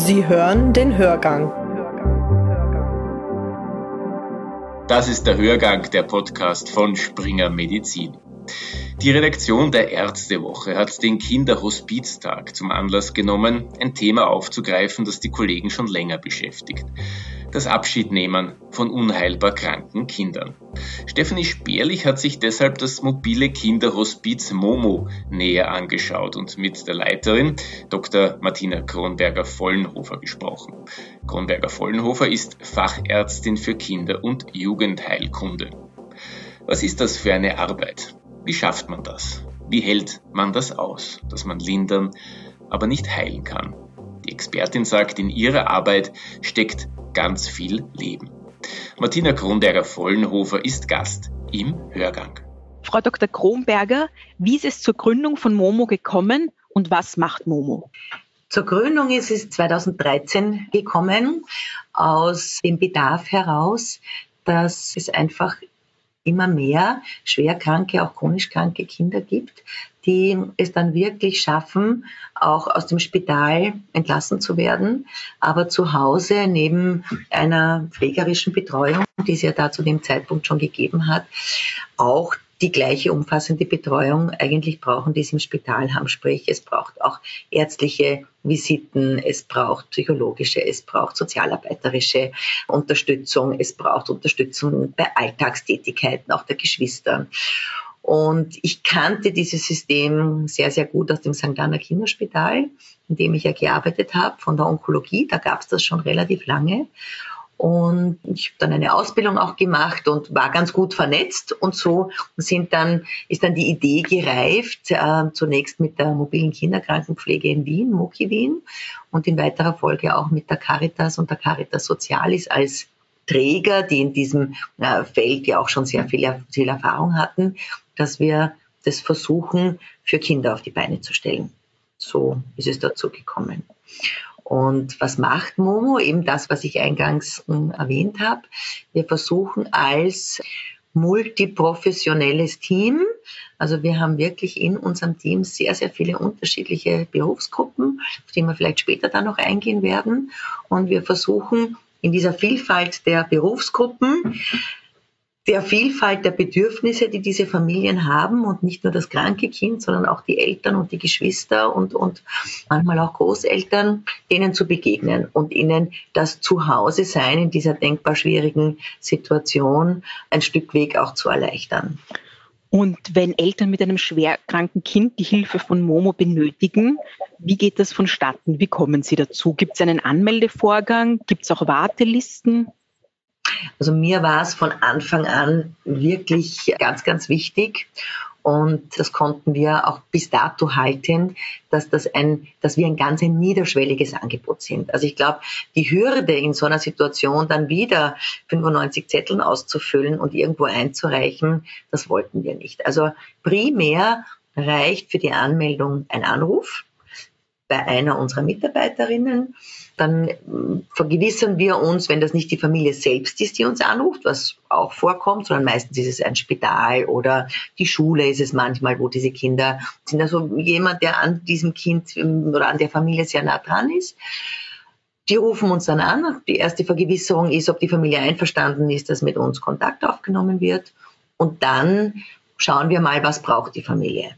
Sie hören den Hörgang. Das ist der Hörgang, der Podcast von Springer Medizin. Die Redaktion der Ärztewoche hat den Kinderhospiztag zum Anlass genommen, ein Thema aufzugreifen, das die Kollegen schon länger beschäftigt. Das Abschiednehmen von unheilbar kranken Kindern. Stephanie Speerlich hat sich deshalb das mobile Kinderhospiz Momo näher angeschaut und mit der Leiterin Dr. Martina Kronberger-Vollenhofer gesprochen. Kronberger-Vollenhofer ist Fachärztin für Kinder- und Jugendheilkunde. Was ist das für eine Arbeit? Wie schafft man das? Wie hält man das aus, dass man lindern, aber nicht heilen kann? Die Expertin sagt, in ihrer Arbeit steckt ganz viel Leben. Martina Kronberger-Vollenhofer ist Gast im Hörgang. Frau Dr. Kronberger, wie ist es zur Gründung von Momo gekommen und was macht Momo? Zur Gründung ist es 2013 gekommen, aus dem Bedarf heraus, dass es einfach immer mehr schwerkranke, auch chronisch kranke Kinder gibt, die es dann wirklich schaffen, auch aus dem Spital entlassen zu werden, aber zu Hause neben einer pflegerischen Betreuung, die es ja da zu dem Zeitpunkt schon gegeben hat, auch die gleiche umfassende Betreuung eigentlich brauchen, die sie im Spital haben. Sprich, es braucht auch ärztliche Visiten, es braucht psychologische, es braucht sozialarbeiterische Unterstützung, es braucht Unterstützung bei Alltagstätigkeiten auch der Geschwister. Und ich kannte dieses System sehr, sehr gut aus dem St. Anna Kinderspital, in dem ich ja gearbeitet habe, von der Onkologie. Da gab es das schon relativ lange. Und ich habe dann eine Ausbildung auch gemacht und war ganz gut vernetzt und so sind dann, ist dann die Idee gereift, äh, zunächst mit der mobilen Kinderkrankenpflege in Wien, Moki Wien und in weiterer Folge auch mit der Caritas und der Caritas Sozialis als Träger, die in diesem äh, Feld ja auch schon sehr viel, viel Erfahrung hatten, dass wir das versuchen, für Kinder auf die Beine zu stellen. So ist es dazu gekommen. Und was macht Momo? Eben das, was ich eingangs hm, erwähnt habe. Wir versuchen als multiprofessionelles Team, also wir haben wirklich in unserem Team sehr, sehr viele unterschiedliche Berufsgruppen, auf die wir vielleicht später dann noch eingehen werden. Und wir versuchen in dieser Vielfalt der Berufsgruppen der Vielfalt der Bedürfnisse, die diese Familien haben und nicht nur das kranke Kind, sondern auch die Eltern und die Geschwister und, und manchmal auch Großeltern, denen zu begegnen und ihnen das Zuhause sein in dieser denkbar schwierigen Situation ein Stück Weg auch zu erleichtern. Und wenn Eltern mit einem schwerkranken Kind die Hilfe von Momo benötigen, wie geht das vonstatten? Wie kommen sie dazu? Gibt es einen Anmeldevorgang? Gibt es auch Wartelisten? Also mir war es von Anfang an wirklich ganz, ganz wichtig. Und das konnten wir auch bis dato halten, dass, das ein, dass wir ein ganz ein niederschwelliges Angebot sind. Also ich glaube, die Hürde in so einer Situation dann wieder 95 Zetteln auszufüllen und irgendwo einzureichen, das wollten wir nicht. Also primär reicht für die Anmeldung ein Anruf bei einer unserer Mitarbeiterinnen. Dann hm, vergewissern wir uns, wenn das nicht die Familie selbst ist, die uns anruft, was auch vorkommt, sondern meistens ist es ein Spital oder die Schule ist es manchmal, wo diese Kinder sind. Also jemand, der an diesem Kind hm, oder an der Familie sehr nah dran ist. Die rufen uns dann an. Die erste Vergewisserung ist, ob die Familie einverstanden ist, dass mit uns Kontakt aufgenommen wird. Und dann schauen wir mal, was braucht die Familie.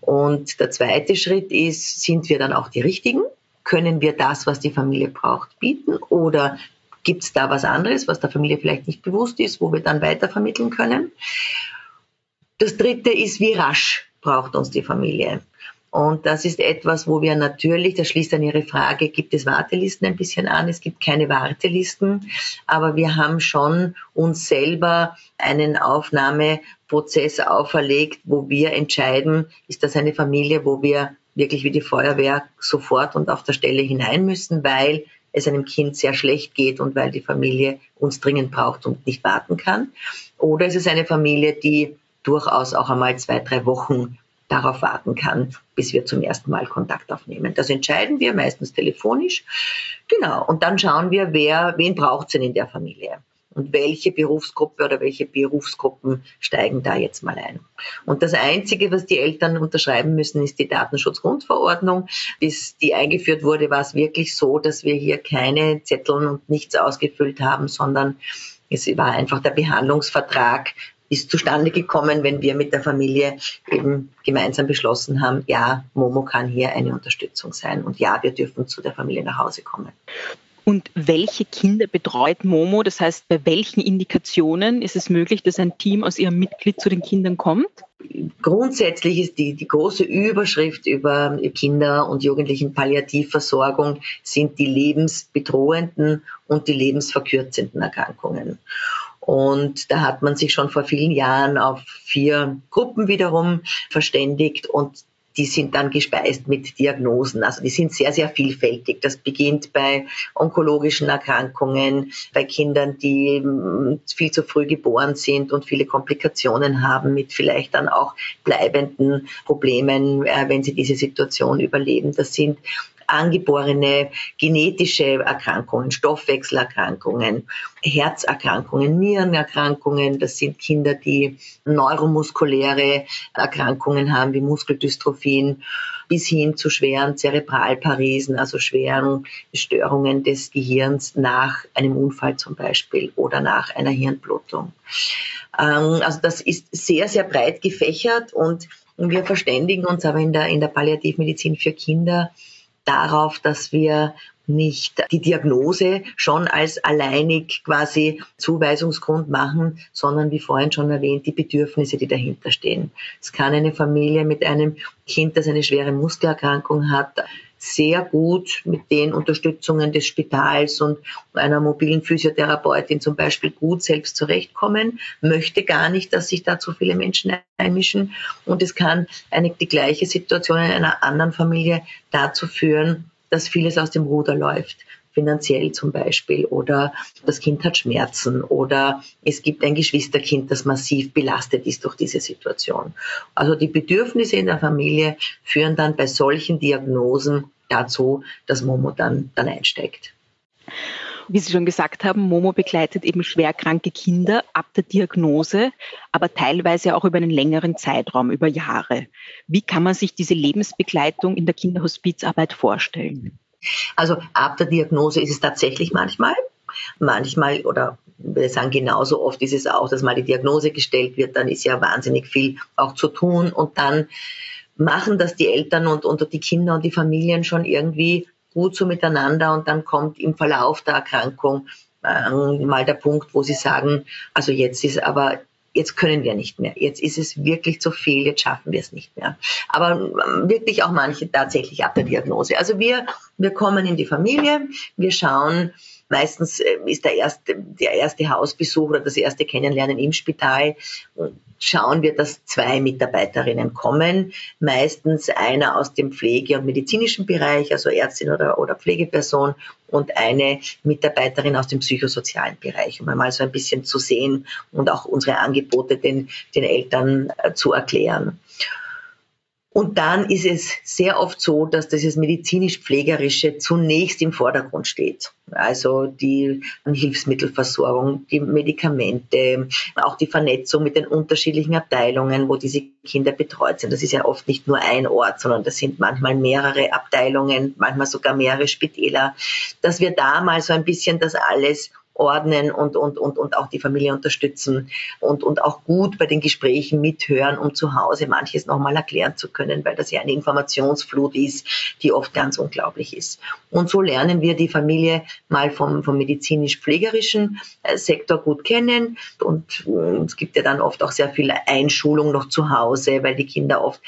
Und der zweite Schritt ist, sind wir dann auch die Richtigen? Können wir das, was die Familie braucht, bieten? Oder gibt es da was anderes, was der Familie vielleicht nicht bewusst ist, wo wir dann weitervermitteln können? Das dritte ist, wie rasch braucht uns die Familie? Und das ist etwas, wo wir natürlich, das schließt an Ihre Frage, gibt es Wartelisten ein bisschen an? Es gibt keine Wartelisten, aber wir haben schon uns selber einen Aufnahmeprozess auferlegt, wo wir entscheiden, ist das eine Familie, wo wir wirklich wie die Feuerwehr sofort und auf der Stelle hinein müssen, weil es einem Kind sehr schlecht geht und weil die Familie uns dringend braucht und nicht warten kann. Oder ist es eine Familie, die durchaus auch einmal zwei, drei Wochen darauf warten kann, bis wir zum ersten Mal Kontakt aufnehmen. Das entscheiden wir meistens telefonisch. Genau. Und dann schauen wir, wer, wen braucht es denn in der Familie? Und welche Berufsgruppe oder welche Berufsgruppen steigen da jetzt mal ein. Und das Einzige, was die Eltern unterschreiben müssen, ist die Datenschutzgrundverordnung. Bis die eingeführt wurde, war es wirklich so, dass wir hier keine Zettel und nichts ausgefüllt haben, sondern es war einfach der Behandlungsvertrag ist zustande gekommen, wenn wir mit der Familie eben gemeinsam beschlossen haben, ja, Momo kann hier eine Unterstützung sein und ja, wir dürfen zu der Familie nach Hause kommen. Und welche Kinder betreut Momo? Das heißt, bei welchen Indikationen ist es möglich, dass ein Team aus ihrem Mitglied zu den Kindern kommt? Grundsätzlich ist die, die große Überschrift über Kinder- und Jugendlichen Palliativversorgung sind die lebensbedrohenden und die lebensverkürzenden Erkrankungen. Und da hat man sich schon vor vielen Jahren auf vier Gruppen wiederum verständigt und die sind dann gespeist mit Diagnosen. Also die sind sehr, sehr vielfältig. Das beginnt bei onkologischen Erkrankungen, bei Kindern, die hm, viel zu früh geboren sind und viele Komplikationen haben, mit vielleicht dann auch bleibenden Problemen, äh, wenn sie diese Situation überleben. Das sind angeborene genetische Erkrankungen, Stoffwechselerkrankungen, Herzerkrankungen, Nierenerkrankungen. Das sind Kinder, die neuromuskuläre Erkrankungen haben, wie Muskeldystrophien, bis hin zu schweren Zerebralparesen, also schweren Störungen des Gehirns nach einem Unfall zum Beispiel oder nach einer Hirnblutung. Ähm, also das ist sehr, sehr breit gefächert und wir verständigen uns aber in der, in der Palliativmedizin für Kinder darauf, dass wir nicht die Diagnose schon als alleinig quasi Zuweisungsgrund machen, sondern wie vorhin schon erwähnt, die Bedürfnisse, die dahinter stehen. Es kann eine Familie mit einem Kind, das eine schwere Muskelerkrankung hat, sehr gut mit den Unterstützungen des Spitals und einer mobilen Physiotherapeutin zum Beispiel gut selbst zurechtkommen, möchte gar nicht, dass sich da zu viele Menschen einmischen. Und es kann eine, die gleiche Situation in einer anderen Familie dazu führen, dass vieles aus dem Ruder läuft finanziell zum Beispiel oder das Kind hat Schmerzen oder es gibt ein Geschwisterkind, das massiv belastet ist durch diese Situation. Also die Bedürfnisse in der Familie führen dann bei solchen Diagnosen dazu, dass Momo dann, dann einsteigt. Wie Sie schon gesagt haben, Momo begleitet eben schwerkranke Kinder ab der Diagnose, aber teilweise auch über einen längeren Zeitraum, über Jahre. Wie kann man sich diese Lebensbegleitung in der Kinderhospizarbeit vorstellen? Also ab der Diagnose ist es tatsächlich manchmal. Manchmal oder wir sagen genauso oft ist es auch, dass mal die Diagnose gestellt wird, dann ist ja wahnsinnig viel auch zu tun und dann machen das die Eltern und, und die Kinder und die Familien schon irgendwie gut so miteinander und dann kommt im Verlauf der Erkrankung äh, mal der Punkt, wo sie sagen, also jetzt ist aber jetzt können wir nicht mehr. Jetzt ist es wirklich zu viel, jetzt schaffen wir es nicht mehr. Aber ähm, wirklich auch manche tatsächlich ab der Diagnose. Also wir, wir kommen in die Familie, wir schauen, Meistens äh, ist der erste, der erste Hausbesuch oder das erste Kennenlernen im Spital. Schauen wir, dass zwei Mitarbeiterinnen kommen. Meistens einer aus dem Pflege- und medizinischen Bereich, also Ärztin oder, oder Pflegeperson und eine Mitarbeiterin aus dem psychosozialen Bereich, um einmal so ein bisschen zu sehen und auch unsere Angebote den, den Eltern äh, zu erklären. Und dann ist es sehr oft so, dass dieses medizinisch-pflegerische zunächst im Vordergrund steht. Also die Hilfsmittelversorgung, die Medikamente, auch die Vernetzung mit den unterschiedlichen Abteilungen, wo diese Kinder betreut sind. Das ist ja oft nicht nur ein Ort, sondern das sind manchmal mehrere Abteilungen, manchmal sogar mehrere Spitäler, dass wir da mal so ein bisschen das alles ordnen und, und, und, und auch die Familie unterstützen und, und auch gut bei den Gesprächen mithören, um zu Hause manches nochmal erklären zu können, weil das ja eine Informationsflut ist, die oft ganz unglaublich ist. Und so lernen wir die Familie mal vom, vom medizinisch-pflegerischen äh, Sektor gut kennen und äh, es gibt ja dann oft auch sehr viel Einschulung noch zu Hause, weil die Kinder oft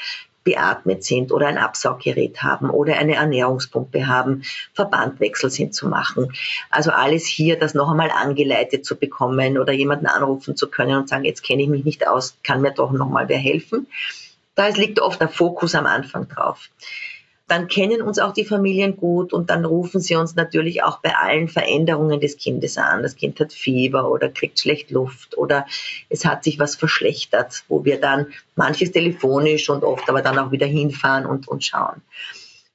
beatmet sind oder ein Absauggerät haben oder eine Ernährungspumpe haben, Verbandwechsel sind zu machen. Also alles hier, das noch einmal angeleitet zu bekommen oder jemanden anrufen zu können und sagen, jetzt kenne ich mich nicht aus, kann mir doch noch mal wer helfen. Da liegt oft der Fokus am Anfang drauf dann kennen uns auch die Familien gut und dann rufen sie uns natürlich auch bei allen Veränderungen des Kindes an. Das Kind hat Fieber oder kriegt schlecht Luft oder es hat sich was verschlechtert, wo wir dann manches telefonisch und oft aber dann auch wieder hinfahren und, und schauen.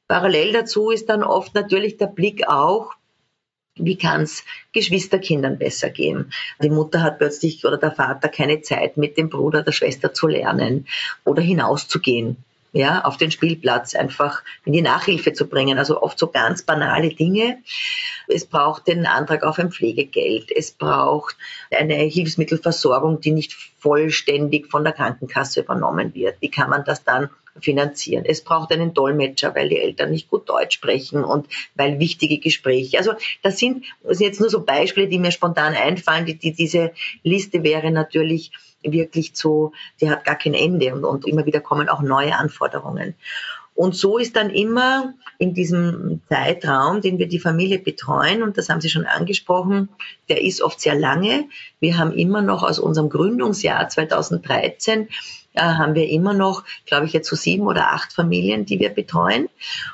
Parallel dazu ist dann oft natürlich der Blick auch Wie kann es Geschwisterkindern besser gehen? Die Mutter hat plötzlich oder der Vater keine Zeit, mit dem Bruder, der Schwester zu lernen oder hinauszugehen ja, auf den Spielplatz einfach in die Nachhilfe zu bringen. Also oft so ganz banale Dinge. Es braucht den Antrag auf ein Pflegegeld. Es braucht eine Hilfsmittelversorgung, die nicht vollständig von der Krankenkasse übernommen wird. Wie kann man das dann finanzieren? Es braucht einen Dolmetscher, weil die Eltern nicht gut Deutsch sprechen und weil wichtige Gespräche. Also das sind, das sind jetzt nur so Beispiele, die mir spontan einfallen. Die, die, diese Liste wäre natürlich wirklich zu, die hat gar kein Ende und, und immer wieder kommen auch neue Anforderungen. Und so ist dann immer in diesem Zeitraum, den wir die Familie betreuen, und das haben Sie schon angesprochen, der ist oft sehr lange. Wir haben immer noch aus unserem Gründungsjahr 2013 äh, haben wir immer noch, glaube ich, jetzt so sieben oder acht Familien, die wir betreuen.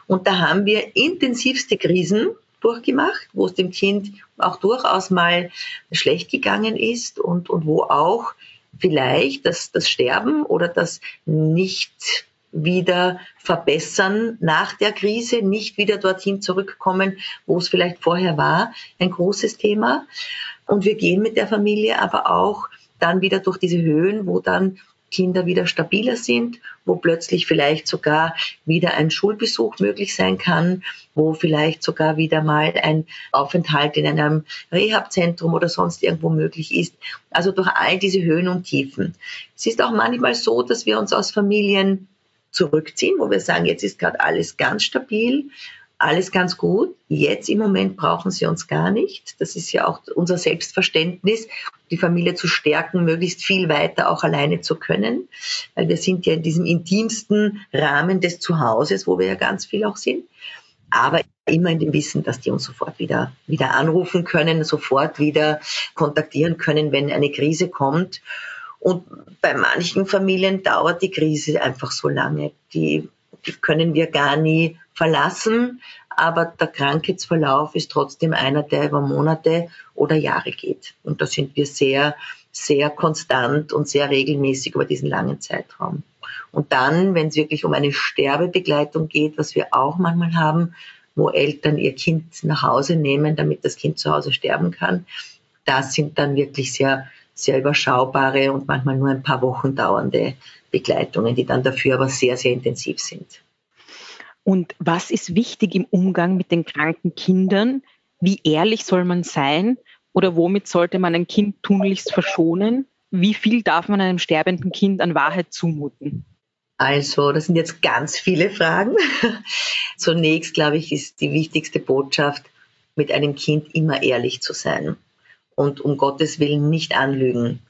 Und da haben wir intensivste Krisen durchgemacht, wo es dem Kind auch durchaus mal schlecht gegangen ist und, und wo auch vielleicht das, das Sterben oder das nicht wieder verbessern nach der Krise, nicht wieder dorthin zurückkommen, wo es vielleicht vorher war, ein großes Thema. Und wir gehen mit der Familie aber auch dann wieder durch diese Höhen, wo dann Kinder wieder stabiler sind, wo plötzlich vielleicht sogar wieder ein Schulbesuch möglich sein kann, wo vielleicht sogar wieder mal ein Aufenthalt in einem Rehabzentrum oder sonst irgendwo möglich ist. Also durch all diese Höhen und Tiefen. Es ist auch manchmal so, dass wir uns aus Familien zurückziehen, wo wir sagen, jetzt ist gerade alles ganz stabil alles ganz gut. Jetzt im Moment brauchen sie uns gar nicht. Das ist ja auch unser Selbstverständnis, die Familie zu stärken, möglichst viel weiter auch alleine zu können. Weil wir sind ja in diesem intimsten Rahmen des Zuhauses, wo wir ja ganz viel auch sind. Aber immer in dem Wissen, dass die uns sofort wieder, wieder anrufen können, sofort wieder kontaktieren können, wenn eine Krise kommt. Und bei manchen Familien dauert die Krise einfach so lange. Die, die können wir gar nie verlassen, aber der Krankheitsverlauf ist trotzdem einer, der über Monate oder Jahre geht. Und da sind wir sehr, sehr konstant und sehr regelmäßig über diesen langen Zeitraum. Und dann, wenn es wirklich um eine Sterbebegleitung geht, was wir auch manchmal haben, wo Eltern ihr Kind nach Hause nehmen, damit das Kind zu Hause sterben kann, das sind dann wirklich sehr, sehr überschaubare und manchmal nur ein paar Wochen dauernde Begleitungen, die dann dafür aber sehr, sehr intensiv sind. Und was ist wichtig im Umgang mit den kranken Kindern? Wie ehrlich soll man sein? Oder womit sollte man ein Kind tunlichst verschonen? Wie viel darf man einem sterbenden Kind an Wahrheit zumuten? Also, das sind jetzt ganz viele Fragen. Zunächst, glaube ich, ist die wichtigste Botschaft, mit einem Kind immer ehrlich zu sein und um Gottes Willen nicht anlügen.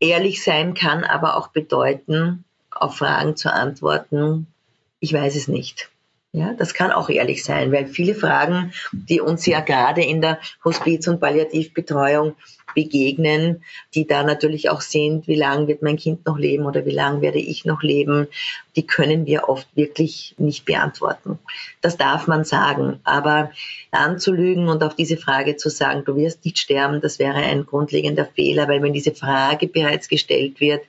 Ehrlich sein kann aber auch bedeuten, auf Fragen zu antworten, ich weiß es nicht. Ja, das kann auch ehrlich sein, weil viele Fragen, die uns ja gerade in der Hospiz- und Palliativbetreuung begegnen, die da natürlich auch sind, wie lange wird mein Kind noch leben oder wie lange werde ich noch leben, die können wir oft wirklich nicht beantworten. Das darf man sagen, aber anzulügen und auf diese Frage zu sagen, du wirst nicht sterben, das wäre ein grundlegender Fehler, weil wenn diese Frage bereits gestellt wird,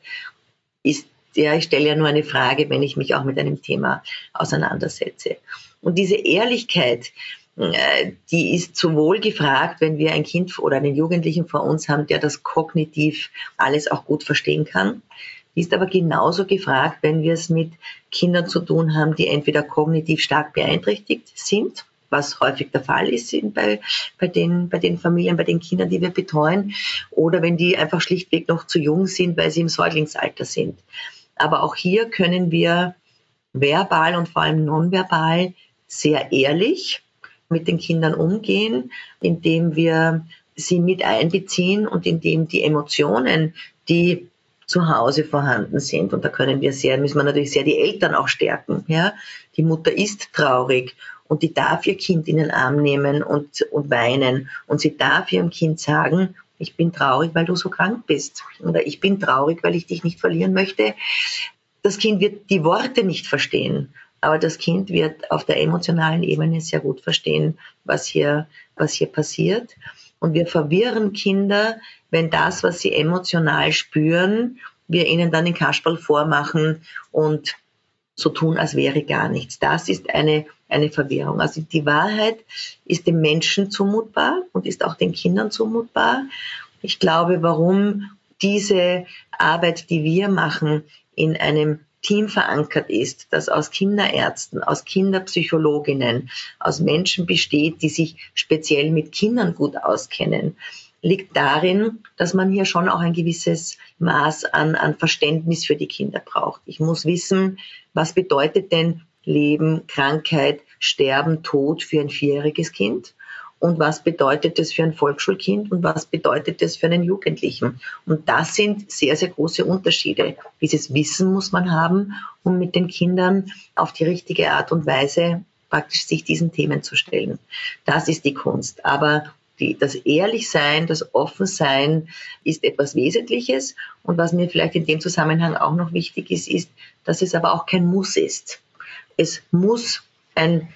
ist ja, ich stelle ja nur eine Frage, wenn ich mich auch mit einem Thema auseinandersetze. Und diese Ehrlichkeit, äh, die ist sowohl gefragt, wenn wir ein Kind oder einen Jugendlichen vor uns haben, der das kognitiv alles auch gut verstehen kann. Die ist aber genauso gefragt, wenn wir es mit Kindern zu tun haben, die entweder kognitiv stark beeinträchtigt sind, was häufig der Fall ist bei, bei, den, bei den Familien, bei den Kindern, die wir betreuen, oder wenn die einfach schlichtweg noch zu jung sind, weil sie im Säuglingsalter sind. Aber auch hier können wir verbal und vor allem nonverbal sehr ehrlich mit den Kindern umgehen, indem wir sie mit einbeziehen und indem die Emotionen, die zu Hause vorhanden sind. Und da können wir sehr, müssen wir natürlich sehr die Eltern auch stärken. Ja, die Mutter ist traurig und die darf ihr Kind in den Arm nehmen und, und weinen. Und sie darf ihrem Kind sagen, ich bin traurig, weil du so krank bist. Oder ich bin traurig, weil ich dich nicht verlieren möchte. Das Kind wird die Worte nicht verstehen, aber das Kind wird auf der emotionalen Ebene sehr gut verstehen, was hier, was hier passiert. Und wir verwirren Kinder, wenn das, was sie emotional spüren, wir ihnen dann den Kasperl vormachen und so tun, als wäre gar nichts. Das ist eine, eine Verwirrung. Also die Wahrheit ist dem Menschen zumutbar und ist auch den Kindern zumutbar. Ich glaube, warum diese Arbeit, die wir machen, in einem Team verankert ist, das aus Kinderärzten, aus Kinderpsychologinnen, aus Menschen besteht, die sich speziell mit Kindern gut auskennen, liegt darin, dass man hier schon auch ein gewisses Maß an, an Verständnis für die Kinder braucht. Ich muss wissen, was bedeutet denn Leben, Krankheit, Sterben, Tod für ein vierjähriges Kind? Und was bedeutet das für ein Volksschulkind und was bedeutet das für einen Jugendlichen? Und das sind sehr, sehr große Unterschiede. Dieses Wissen muss man haben, um mit den Kindern auf die richtige Art und Weise praktisch sich diesen Themen zu stellen. Das ist die Kunst. Aber die, das Ehrlichsein, das Offensein ist etwas Wesentliches. Und was mir vielleicht in dem Zusammenhang auch noch wichtig ist, ist, dass es aber auch kein Muss ist. Es muss ein,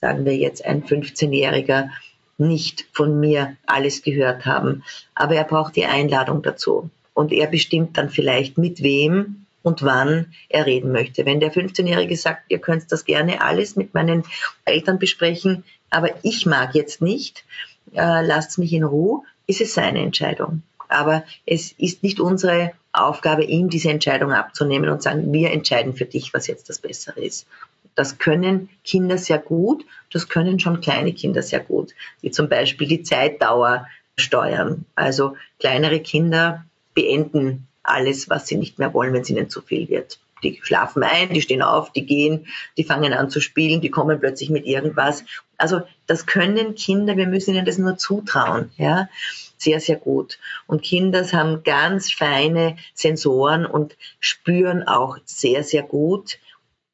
sagen wir jetzt, ein 15-Jähriger nicht von mir alles gehört haben. Aber er braucht die Einladung dazu. Und er bestimmt dann vielleicht mit wem und wann er reden möchte. Wenn der 15-Jährige sagt, ihr könnt das gerne alles mit meinen Eltern besprechen, aber ich mag jetzt nicht, äh, lasst mich in Ruhe, ist es seine Entscheidung. Aber es ist nicht unsere Aufgabe, ihm diese Entscheidung abzunehmen und sagen, wir entscheiden für dich, was jetzt das Bessere ist. Das können Kinder sehr gut, das können schon kleine Kinder sehr gut, die zum Beispiel die Zeitdauer steuern. Also kleinere Kinder beenden alles, was sie nicht mehr wollen, wenn es ihnen zu viel wird die schlafen ein, die stehen auf, die gehen, die fangen an zu spielen, die kommen plötzlich mit irgendwas. Also das können Kinder, wir müssen ihnen das nur zutrauen, ja, sehr, sehr gut. Und Kinder haben ganz feine Sensoren und spüren auch sehr, sehr gut,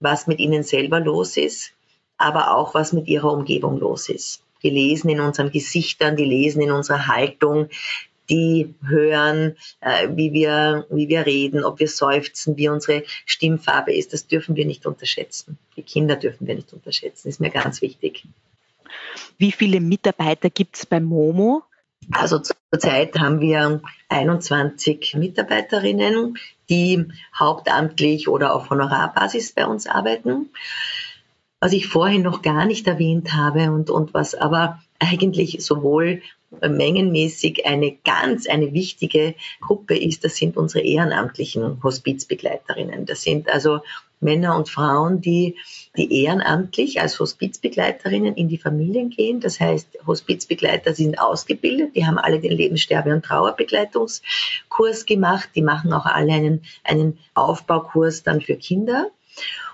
was mit ihnen selber los ist, aber auch was mit ihrer Umgebung los ist. Die lesen in unseren Gesichtern, die lesen in unserer Haltung, die hören, äh, wie, wir, wie wir reden, ob wir seufzen, wie unsere Stimmfarbe ist. Das dürfen wir nicht unterschätzen. Die Kinder dürfen wir nicht unterschätzen. Ist mir ganz wichtig. Wie viele Mitarbeiter gibt es bei Momo? Also zurzeit haben wir 21 Mitarbeiterinnen, die hauptamtlich oder auf Honorarbasis bei uns arbeiten. Was ich vorhin noch gar nicht erwähnt habe und, und was aber eigentlich sowohl mengenmäßig eine ganz, eine wichtige Gruppe ist, das sind unsere ehrenamtlichen Hospizbegleiterinnen. Das sind also Männer und Frauen, die, die ehrenamtlich als Hospizbegleiterinnen in die Familien gehen. Das heißt, Hospizbegleiter sind ausgebildet, die haben alle den Lebenssterbe- und Trauerbegleitungskurs gemacht, die machen auch alle einen, einen Aufbaukurs dann für Kinder.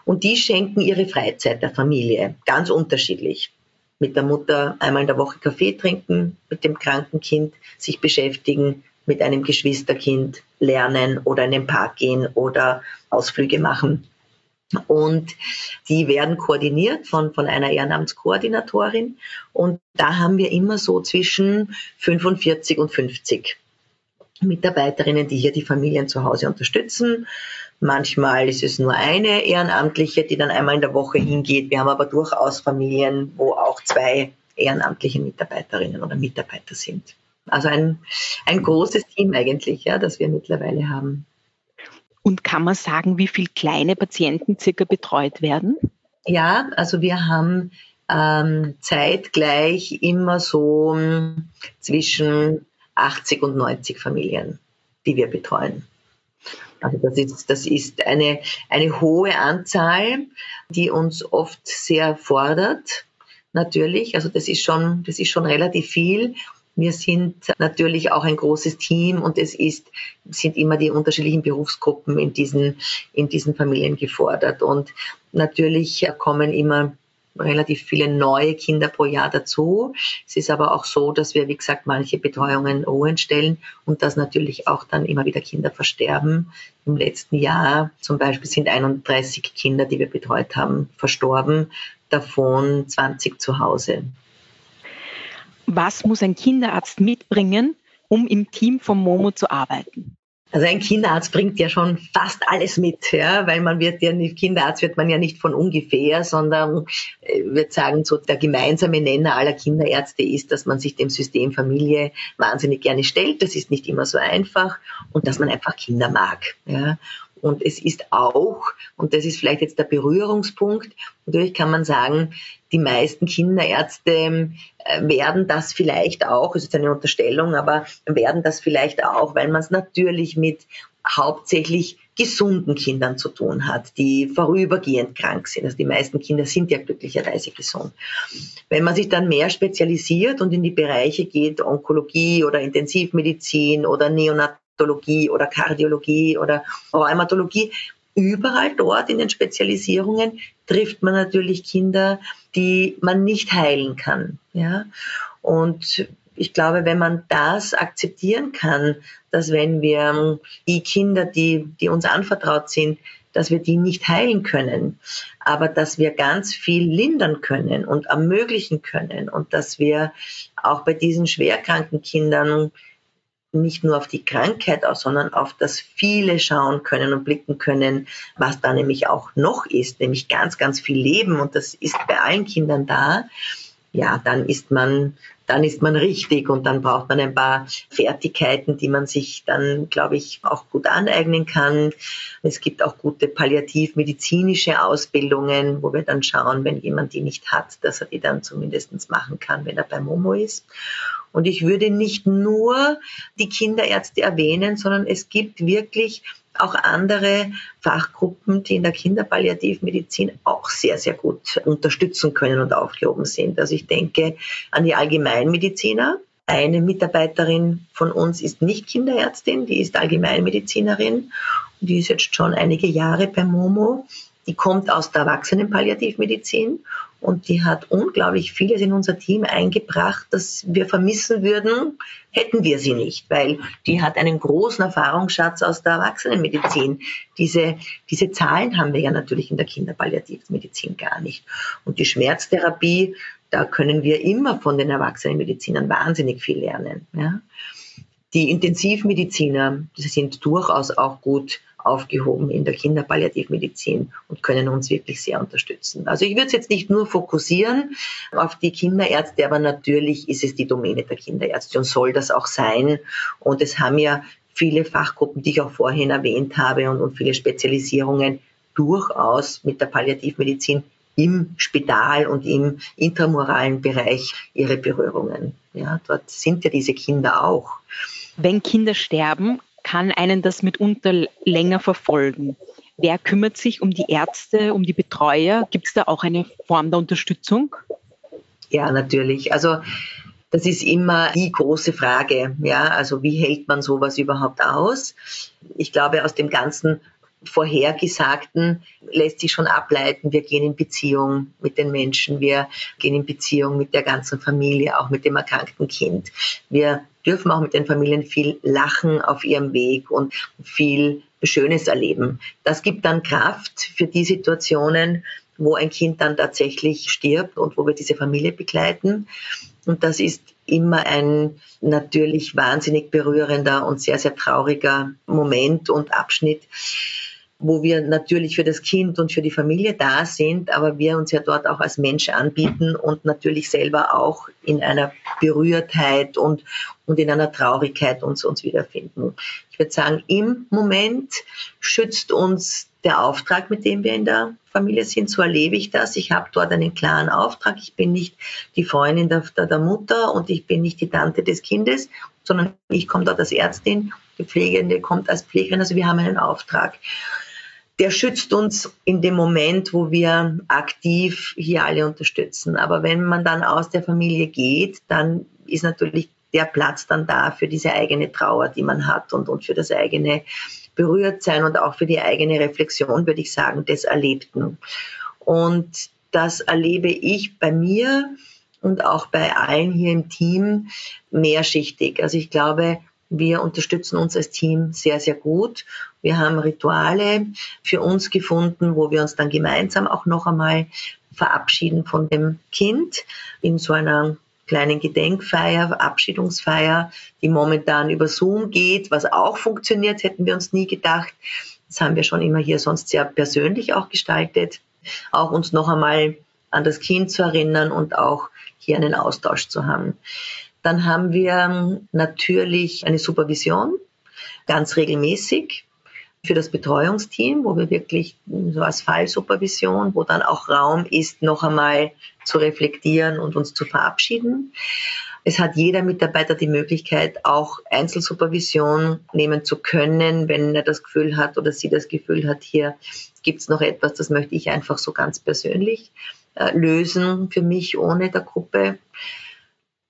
Und die schenken ihre Freizeit der Familie, ganz unterschiedlich mit der Mutter einmal in der Woche Kaffee trinken, mit dem kranken Kind sich beschäftigen, mit einem Geschwisterkind lernen oder in den Park gehen oder Ausflüge machen. Und die werden koordiniert von, von einer Ehrenamtskoordinatorin. Und da haben wir immer so zwischen 45 und 50 Mitarbeiterinnen, die hier die Familien zu Hause unterstützen. Manchmal ist es nur eine Ehrenamtliche, die dann einmal in der Woche hingeht. Wir haben aber durchaus Familien, wo auch zwei ehrenamtliche Mitarbeiterinnen oder Mitarbeiter sind. Also ein, ein großes Team eigentlich, ja, das wir mittlerweile haben. Und kann man sagen, wie viele kleine Patienten circa betreut werden? Ja, also wir haben ähm, zeitgleich immer so hm, zwischen 80 und 90 Familien, die wir betreuen. Also das ist, das ist eine, eine hohe Anzahl, die uns oft sehr fordert, natürlich. Also das ist schon, das ist schon relativ viel. Wir sind natürlich auch ein großes Team und es ist, sind immer die unterschiedlichen Berufsgruppen in diesen, in diesen Familien gefordert. Und natürlich kommen immer relativ viele neue Kinder pro Jahr dazu. Es ist aber auch so, dass wir, wie gesagt, manche Betreuungen ruhen stellen und dass natürlich auch dann immer wieder Kinder versterben. Im letzten Jahr zum Beispiel sind 31 Kinder, die wir betreut haben, verstorben, davon 20 zu Hause. Was muss ein Kinderarzt mitbringen, um im Team von Momo zu arbeiten? Also ein Kinderarzt bringt ja schon fast alles mit, ja, weil man wird ja nicht, Kinderarzt wird man ja nicht von ungefähr, sondern äh, wird sagen, so der gemeinsame Nenner aller Kinderärzte ist, dass man sich dem System Familie wahnsinnig gerne stellt. Das ist nicht immer so einfach und dass man einfach Kinder mag, ja. Und es ist auch, und das ist vielleicht jetzt der Berührungspunkt, natürlich kann man sagen, die meisten Kinderärzte äh, werden das vielleicht auch, es ist eine Unterstellung, aber werden das vielleicht auch, weil man es natürlich mit hauptsächlich gesunden Kindern zu tun hat, die vorübergehend krank sind. Also die meisten Kinder sind ja glücklicherweise gesund. Wenn man sich dann mehr spezialisiert und in die Bereiche geht, Onkologie oder Intensivmedizin oder Neonatologie oder Kardiologie oder Rheumatologie, überall dort in den Spezialisierungen trifft man natürlich Kinder, die man nicht heilen kann. Ja? Und ich glaube, wenn man das akzeptieren kann, dass wenn wir die Kinder, die, die uns anvertraut sind, dass wir die nicht heilen können, aber dass wir ganz viel lindern können und ermöglichen können und dass wir auch bei diesen schwerkranken Kindern nicht nur auf die Krankheit aus, sondern auf das viele schauen können und blicken können, was da nämlich auch noch ist, nämlich ganz, ganz viel Leben und das ist bei allen Kindern da. Ja, dann ist man dann ist man richtig und dann braucht man ein paar Fertigkeiten, die man sich dann, glaube ich, auch gut aneignen kann. Es gibt auch gute palliativmedizinische Ausbildungen, wo wir dann schauen, wenn jemand die nicht hat, dass er die dann zumindest machen kann, wenn er bei Momo ist. Und ich würde nicht nur die Kinderärzte erwähnen, sondern es gibt wirklich auch andere Fachgruppen, die in der Kinderpalliativmedizin auch sehr, sehr gut unterstützen können und aufgehoben sind. Also ich denke an die Allgemeinmediziner. Eine Mitarbeiterin von uns ist nicht Kinderärztin, die ist Allgemeinmedizinerin und die ist jetzt schon einige Jahre bei Momo. Die kommt aus der Erwachsenenpalliativmedizin und die hat unglaublich vieles in unser Team eingebracht, das wir vermissen würden, hätten wir sie nicht, weil die hat einen großen Erfahrungsschatz aus der Erwachsenenmedizin. Diese, diese Zahlen haben wir ja natürlich in der Kinderpalliativmedizin gar nicht. Und die Schmerztherapie, da können wir immer von den Erwachsenenmedizinern wahnsinnig viel lernen. Ja. Die Intensivmediziner, sind durchaus auch gut aufgehoben in der Kinderpalliativmedizin und können uns wirklich sehr unterstützen. Also ich würde es jetzt nicht nur fokussieren auf die Kinderärzte, aber natürlich ist es die Domäne der Kinderärzte und soll das auch sein. Und es haben ja viele Fachgruppen, die ich auch vorhin erwähnt habe und, und viele Spezialisierungen durchaus mit der Palliativmedizin im Spital und im intramuralen Bereich ihre Berührungen. Ja, dort sind ja diese Kinder auch. Wenn Kinder sterben, kann einen das mitunter länger verfolgen. Wer kümmert sich um die Ärzte, um die Betreuer? Gibt es da auch eine Form der Unterstützung? Ja, natürlich. Also das ist immer die große Frage. Ja, also wie hält man sowas überhaupt aus? Ich glaube, aus dem ganzen Vorhergesagten lässt sich schon ableiten, wir gehen in Beziehung mit den Menschen, wir gehen in Beziehung mit der ganzen Familie, auch mit dem erkrankten Kind. Wir dürfen auch mit den Familien viel lachen auf ihrem Weg und viel Schönes erleben. Das gibt dann Kraft für die Situationen, wo ein Kind dann tatsächlich stirbt und wo wir diese Familie begleiten. Und das ist immer ein natürlich wahnsinnig berührender und sehr, sehr trauriger Moment und Abschnitt wo wir natürlich für das Kind und für die Familie da sind, aber wir uns ja dort auch als Mensch anbieten und natürlich selber auch in einer Berührtheit und, und in einer Traurigkeit uns, uns wiederfinden. Ich würde sagen, im Moment schützt uns der Auftrag, mit dem wir in der Familie sind. So erlebe ich das. Ich habe dort einen klaren Auftrag. Ich bin nicht die Freundin der, der Mutter und ich bin nicht die Tante des Kindes, sondern ich komme dort als Ärztin, die Pflegende kommt als Pflegerin. Also wir haben einen Auftrag der schützt uns in dem Moment, wo wir aktiv hier alle unterstützen. Aber wenn man dann aus der Familie geht, dann ist natürlich der Platz dann da für diese eigene Trauer, die man hat und, und für das eigene Berührtsein und auch für die eigene Reflexion, würde ich sagen, des Erlebten. Und das erlebe ich bei mir und auch bei allen hier im Team mehrschichtig. Also ich glaube, wir unterstützen uns als Team sehr, sehr gut. Wir haben Rituale für uns gefunden, wo wir uns dann gemeinsam auch noch einmal verabschieden von dem Kind in so einer kleinen Gedenkfeier, Verabschiedungsfeier, die momentan über Zoom geht, was auch funktioniert, hätten wir uns nie gedacht. Das haben wir schon immer hier sonst sehr persönlich auch gestaltet. Auch uns noch einmal an das Kind zu erinnern und auch hier einen Austausch zu haben. Dann haben wir natürlich eine Supervision, ganz regelmäßig. für das Betreuungsteam, wo wir wirklich so als Fallsupervision, wo dann auch Raum ist, noch einmal zu reflektieren und uns zu verabschieden. Es hat jeder Mitarbeiter die Möglichkeit, auch Einzelsupervision nehmen zu können, wenn er das Gefühl hat oder sie das Gefühl hat, hier gibt es noch etwas, das möchte ich einfach so ganz persönlich äh, lösen für mich ohne der Gruppe.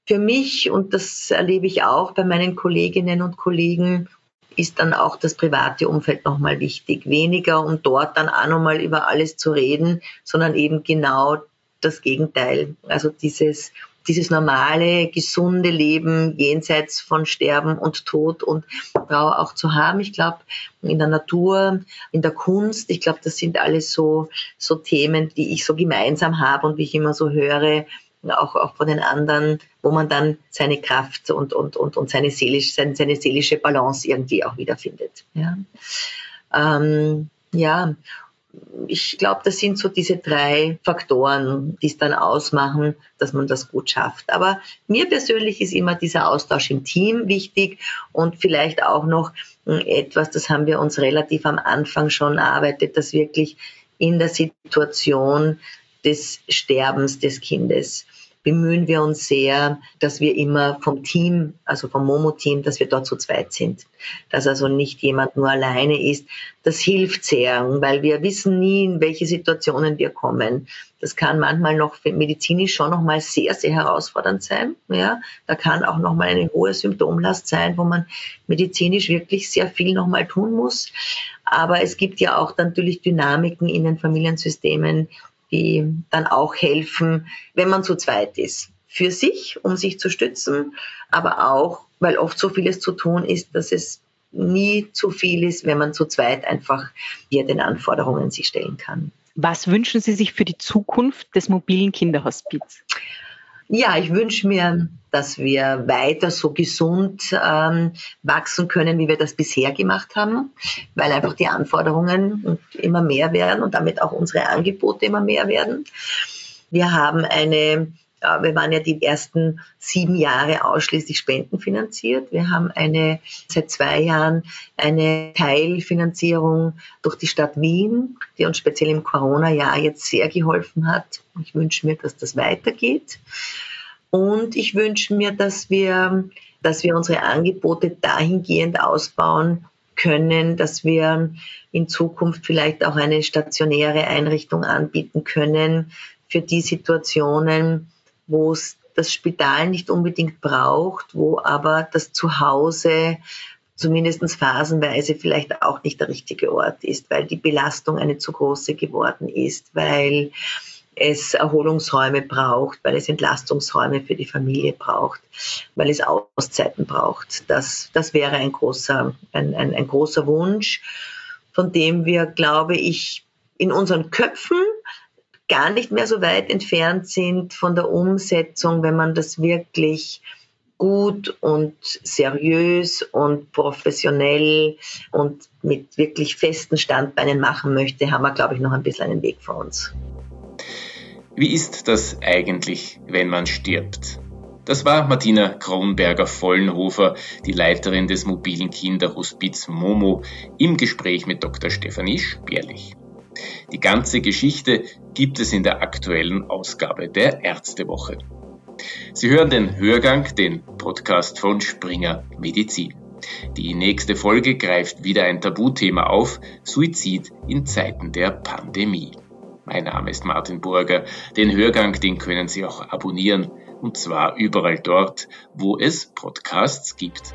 Für mich, und das erlebe ich auch bei meinen Kolleginnen und Kollegen, ist dann auch das private Umfeld nochmal wichtig. Weniger, um dort dann auch nochmal über alles zu reden, sondern eben genau das Gegenteil. Also dieses dieses normale, gesunde Leben jenseits von Sterben und Tod und Trauer auch zu haben. Ich glaube, in der Natur, in der Kunst, ich glaube, das sind alles so, so Themen, die ich so gemeinsam habe und wie ich immer so höre, auch, auch von den anderen, wo man dann seine Kraft und, und, und, und seine, seelisch, seine, seine seelische Balance irgendwie auch wiederfindet. Ja. Ähm, ja, ich glaube, das sind so diese drei Faktoren, die es dann ausmachen, dass man das gut schafft. Aber mir persönlich ist immer dieser Austausch im Team wichtig und vielleicht auch noch hm, etwas, das haben wir uns relativ am Anfang schon erarbeitet, dass wirklich in der Situation des Sterbens des Kindes bemühen wir uns sehr, dass wir immer vom Team, also vom Momo-Team, dass wir dort zu zweit sind. Dass also nicht jemand nur alleine ist. Das hilft sehr, weil wir wissen nie, in welche Situationen wir kommen. Das kann manchmal noch medizinisch schon nochmal sehr, sehr herausfordernd sein. Ja, da kann auch nochmal eine hohe Symptomlast sein, wo man medizinisch wirklich sehr viel nochmal tun muss. Aber es gibt ja auch natürlich Dynamiken in den Familiensystemen, die dann auch helfen, wenn man zu zweit ist. Für sich, um sich zu stützen, aber auch, weil oft so vieles zu tun ist, dass es nie zu viel ist, wenn man zu zweit einfach hier den Anforderungen sich stellen kann. Was wünschen Sie sich für die Zukunft des mobilen Kinderhospiz? Ja, ich wünsche mir, dass wir weiter so gesund ähm, wachsen können, wie wir das bisher gemacht haben, weil einfach die Anforderungen immer mehr werden und damit auch unsere Angebote immer mehr werden. Wir haben eine wir waren ja die ersten sieben Jahre ausschließlich spendenfinanziert. Wir haben eine, seit zwei Jahren eine Teilfinanzierung durch die Stadt Wien, die uns speziell im Corona-Jahr jetzt sehr geholfen hat. Ich wünsche mir, dass das weitergeht. Und ich wünsche mir, dass wir, dass wir unsere Angebote dahingehend ausbauen können, dass wir in Zukunft vielleicht auch eine stationäre Einrichtung anbieten können für die Situationen, wo es das Spital nicht unbedingt braucht, wo aber das Zuhause zumindest phasenweise vielleicht auch nicht der richtige Ort ist, weil die Belastung eine zu große geworden ist, weil es Erholungsräume braucht, weil es Entlastungsräume für die Familie braucht, weil es Auszeiten braucht. Das, das wäre ein großer, ein, ein, ein großer Wunsch, von dem wir, glaube ich, in unseren Köpfen gar nicht mehr so weit entfernt sind von der Umsetzung, wenn man das wirklich gut und seriös und professionell und mit wirklich festen Standbeinen machen möchte, haben wir, glaube ich, noch ein bisschen einen Weg vor uns. Wie ist das eigentlich, wenn man stirbt? Das war Martina Kronberger-Vollenhofer, die Leiterin des mobilen Kinderhospiz Momo, im Gespräch mit Dr. Stefanie Sperlich. Die ganze Geschichte gibt es in der aktuellen Ausgabe der Ärztewoche. Sie hören den Hörgang, den Podcast von Springer Medizin. Die nächste Folge greift wieder ein Tabuthema auf, Suizid in Zeiten der Pandemie. Mein Name ist Martin Burger. Den Hörgang, den können Sie auch abonnieren, und zwar überall dort, wo es Podcasts gibt.